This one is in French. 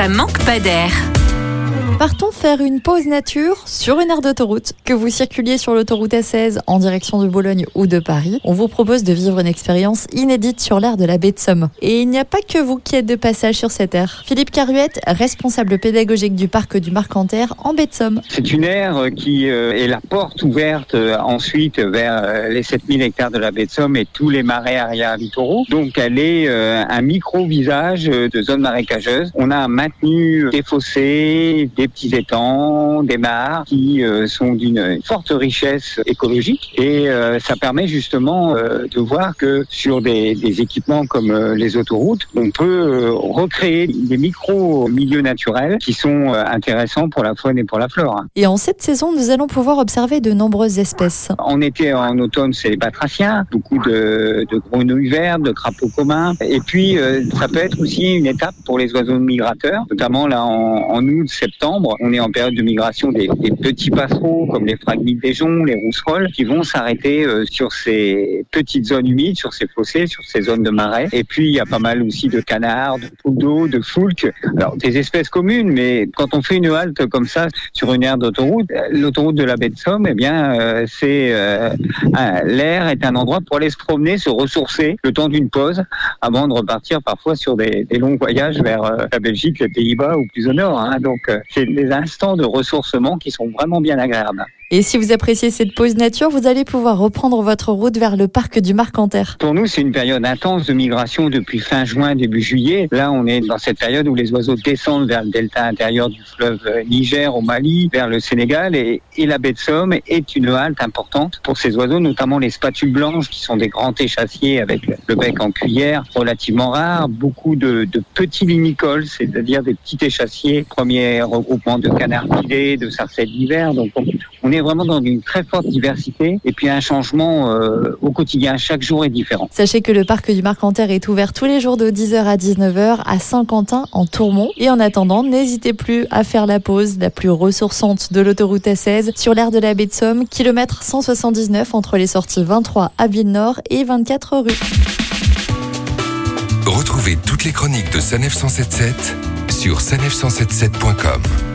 ça manque pas d'air. Partons faire une pause nature sur une aire d'autoroute. Que vous circuliez sur l'autoroute A16 en direction de Bologne ou de Paris, on vous propose de vivre une expérience inédite sur l'aire de la baie de Somme. Et il n'y a pas que vous qui êtes de passage sur cette aire. Philippe Caruette, responsable pédagogique du parc du Marcanterre en baie de Somme. C'est une aire qui euh, est la porte ouverte euh, ensuite vers euh, les 7000 hectares de la baie de Somme et tous les marais arrière littoraux. Donc elle est un micro-visage de zone marécageuse. On a maintenu des fossés, des petits étangs, des mares qui euh, sont d'une forte richesse écologique et euh, ça permet justement euh, de voir que sur des, des équipements comme les autoroutes, on peut recréer des micro-milieux naturels qui sont intéressants pour la faune et pour la flore. Et en cette saison, nous allons pouvoir observer de nombreuses espèces. En été, en automne, c'est les batraciens, beaucoup de, de grenouilles vertes, de crapauds communs. Et puis, ça peut être aussi une étape pour les oiseaux migrateurs, notamment là en, en août, septembre on est en période de migration des, petits passereaux comme les fragmites des joncs, les rousserolles, qui vont s'arrêter euh, sur ces petites zones humides, sur ces fossés, sur ces zones de marais. Et puis il y a pas mal aussi de canards, de poules d'eau, de foulques. Alors des espèces communes, mais quand on fait une halte comme ça sur une aire d'autoroute, l'autoroute de la baie de Somme, eh bien euh, c'est euh, l'air est un endroit pour aller se promener, se ressourcer le temps d'une pause, avant de repartir parfois sur des, longs voyages vers la Belgique, les Pays-Bas ou plus au nord. Hein. Donc c'est des instants de ressourcement qui sont vraiment bien agréables. Et si vous appréciez cette pause nature, vous allez pouvoir reprendre votre route vers le parc du Marcanterre. Pour nous, c'est une période intense de migration depuis fin juin, début juillet. Là, on est dans cette période où les oiseaux descendent vers le delta intérieur du fleuve Niger au Mali, vers le Sénégal et, la baie de Somme est une halte importante pour ces oiseaux, notamment les spatules blanches qui sont des grands échassiers avec le bec en cuillère, relativement rares, beaucoup de, petits limicoles, c'est-à-dire des petits échassiers, premier regroupement de canards pilés, de sarcelles d'hiver. Donc on est vraiment dans une très forte diversité et puis un changement euh, au quotidien. Chaque jour est différent. Sachez que le parc du Marcanterre est ouvert tous les jours de 10h à 19h à Saint-Quentin en Tourmont. Et en attendant, n'hésitez plus à faire la pause la plus ressourçante de l'autoroute A16 sur l'aire de la baie de Somme, kilomètre 179 entre les sorties 23 à Ville-Nord et 24 rue. Retrouvez toutes les chroniques de Sanef 177 sur sanef177.com.